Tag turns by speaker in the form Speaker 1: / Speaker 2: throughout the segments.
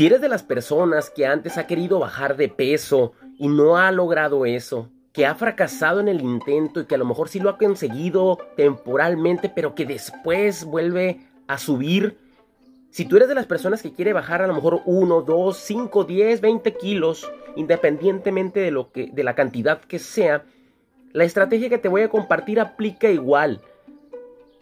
Speaker 1: Si eres de las personas que antes ha querido bajar de peso y no ha logrado eso, que ha fracasado en el intento y que a lo mejor sí lo ha conseguido temporalmente, pero que después vuelve a subir. Si tú eres de las personas que quiere bajar a lo mejor 1, 2, 5, 10, 20 kilos, independientemente de, lo que, de la cantidad que sea, la estrategia que te voy a compartir aplica igual.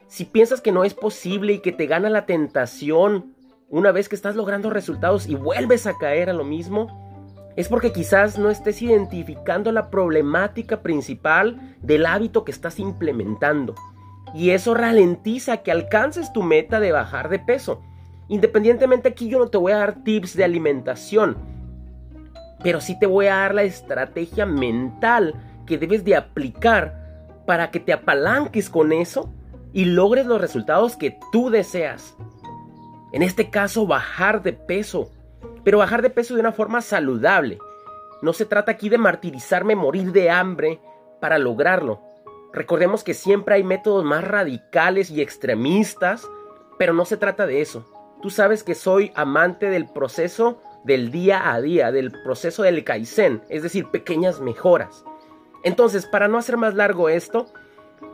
Speaker 1: Si piensas que no es posible y que te gana la tentación una vez que estás logrando resultados y vuelves a caer a lo mismo, es porque quizás no estés identificando la problemática principal del hábito que estás implementando. Y eso ralentiza que alcances tu meta de bajar de peso. Independientemente aquí yo no te voy a dar tips de alimentación, pero sí te voy a dar la estrategia mental que debes de aplicar para que te apalanques con eso y logres los resultados que tú deseas. En este caso, bajar de peso. Pero bajar de peso de una forma saludable. No se trata aquí de martirizarme, morir de hambre para lograrlo. Recordemos que siempre hay métodos más radicales y extremistas, pero no se trata de eso. Tú sabes que soy amante del proceso del día a día, del proceso del Kaizen, es decir, pequeñas mejoras. Entonces, para no hacer más largo esto,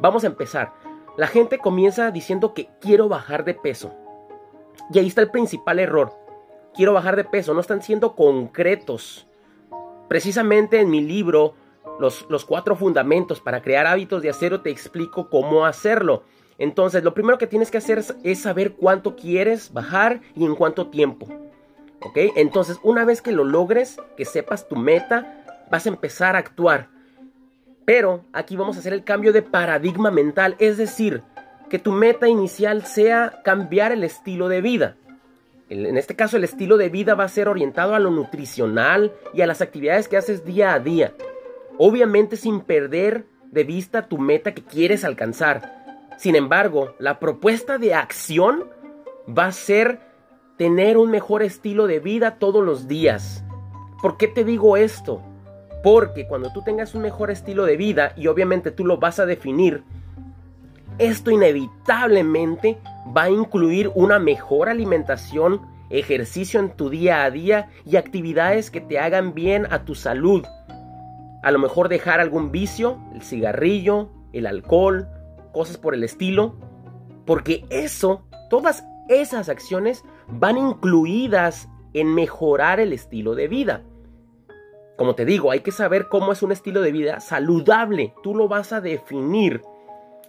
Speaker 1: vamos a empezar. La gente comienza diciendo que quiero bajar de peso. Y ahí está el principal error. Quiero bajar de peso, no están siendo concretos. Precisamente en mi libro, los, los cuatro fundamentos para crear hábitos de acero, te explico cómo hacerlo. Entonces, lo primero que tienes que hacer es, saber cuánto quieres bajar y en cuánto tiempo. ¿Ok? Entonces, una vez que lo logres, que sepas tu meta, vas a empezar a actuar. Pero aquí vamos a hacer el cambio de paradigma mental, es decir, que tu meta inicial sea cambiar el estilo de vida. En este caso el estilo de vida va a ser orientado a lo nutricional y a las actividades que haces día a día. Obviamente sin perder de vista tu meta que quieres alcanzar. Sin embargo, la propuesta de acción va a ser tener un mejor estilo de vida todos los días. ¿Por qué te digo esto? Porque cuando tú tengas un mejor estilo de vida, y obviamente tú lo vas a definir, esto inevitablemente va a incluir una mejor alimentación, ejercicio en tu día a día y actividades que te hagan bien a tu salud. A lo mejor dejar algún vicio, el cigarrillo, el alcohol, cosas por el estilo. Porque eso, todas esas acciones van incluidas en mejorar el estilo de vida. Como te digo, hay que saber cómo es un estilo de vida saludable. Tú lo vas a definir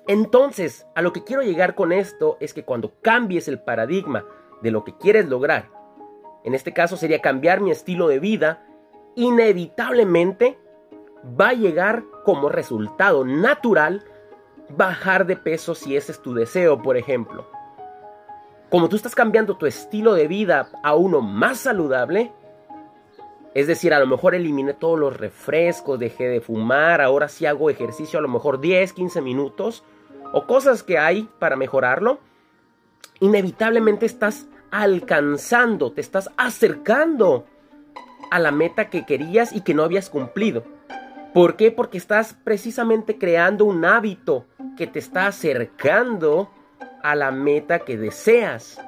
Speaker 1: entonces, a lo que quiero llegar con esto es que cuando cambies el paradigma de lo que quieres lograr, en este caso sería cambiar mi estilo de vida, inevitablemente va a llegar como resultado natural bajar de peso si ese es tu deseo, por ejemplo. Como tú estás cambiando tu estilo de vida a uno más saludable, es decir, a lo mejor eliminé todos los refrescos, dejé de fumar, ahora sí hago ejercicio a lo mejor 10, 15 minutos, o cosas que hay para mejorarlo, inevitablemente estás alcanzando, te estás acercando a la meta que querías y que no habías cumplido. ¿Por qué? Porque estás precisamente creando un hábito que te está acercando a la meta que deseas.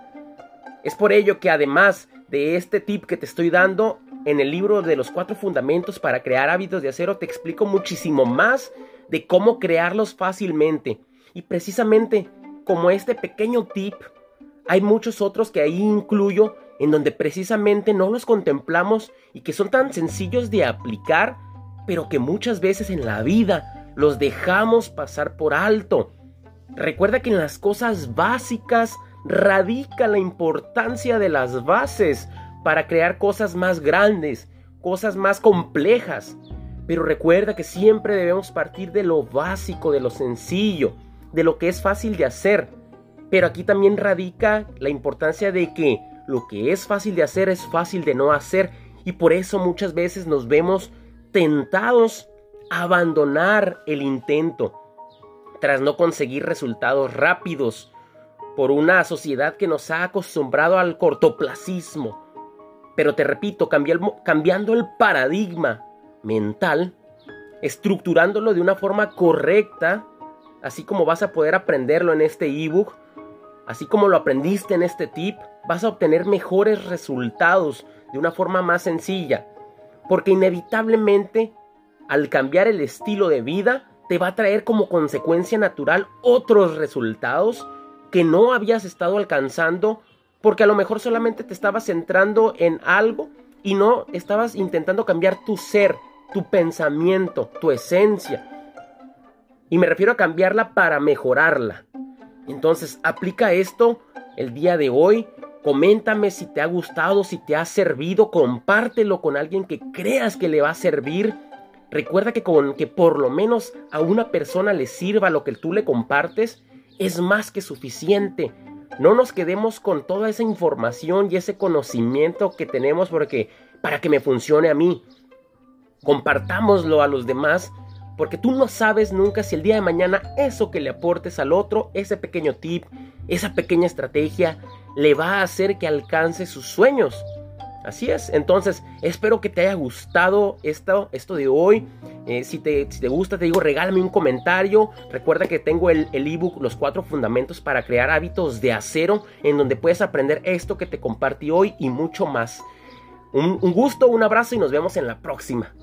Speaker 1: Es por ello que además de este tip que te estoy dando en el libro de los cuatro fundamentos para crear hábitos de acero, te explico muchísimo más de cómo crearlos fácilmente. Y precisamente como este pequeño tip, hay muchos otros que ahí incluyo en donde precisamente no los contemplamos y que son tan sencillos de aplicar, pero que muchas veces en la vida los dejamos pasar por alto. Recuerda que en las cosas básicas radica la importancia de las bases para crear cosas más grandes, cosas más complejas. Pero recuerda que siempre debemos partir de lo básico, de lo sencillo de lo que es fácil de hacer. Pero aquí también radica la importancia de que lo que es fácil de hacer es fácil de no hacer y por eso muchas veces nos vemos tentados a abandonar el intento tras no conseguir resultados rápidos por una sociedad que nos ha acostumbrado al cortoplacismo. Pero te repito, cambiando el paradigma mental, estructurándolo de una forma correcta, así como vas a poder aprenderlo en este ebook, así como lo aprendiste en este tip, vas a obtener mejores resultados de una forma más sencilla. Porque inevitablemente, al cambiar el estilo de vida, te va a traer como consecuencia natural otros resultados que no habías estado alcanzando porque a lo mejor solamente te estabas centrando en algo y no estabas intentando cambiar tu ser, tu pensamiento, tu esencia. Y me refiero a cambiarla para mejorarla. Entonces, aplica esto el día de hoy. Coméntame si te ha gustado, si te ha servido, compártelo con alguien que creas que le va a servir. Recuerda que con que por lo menos a una persona le sirva lo que tú le compartes es más que suficiente. No nos quedemos con toda esa información y ese conocimiento que tenemos porque para que me funcione a mí. Compartámoslo a los demás porque tú no sabes nunca si el día de mañana eso que le aportes al otro, ese pequeño tip, esa pequeña estrategia, le va a hacer que alcance sus sueños. Así es, entonces espero que te haya gustado esto, esto de hoy. Eh, si, te, si, te, gusta, te digo, regálame un comentario. Recuerda que tengo el ebook Los cuatro fundamentos para crear hábitos de acero, en donde puedes aprender esto que te compartí hoy y mucho más. un gusto, un abrazo y nos vemos en la próxima.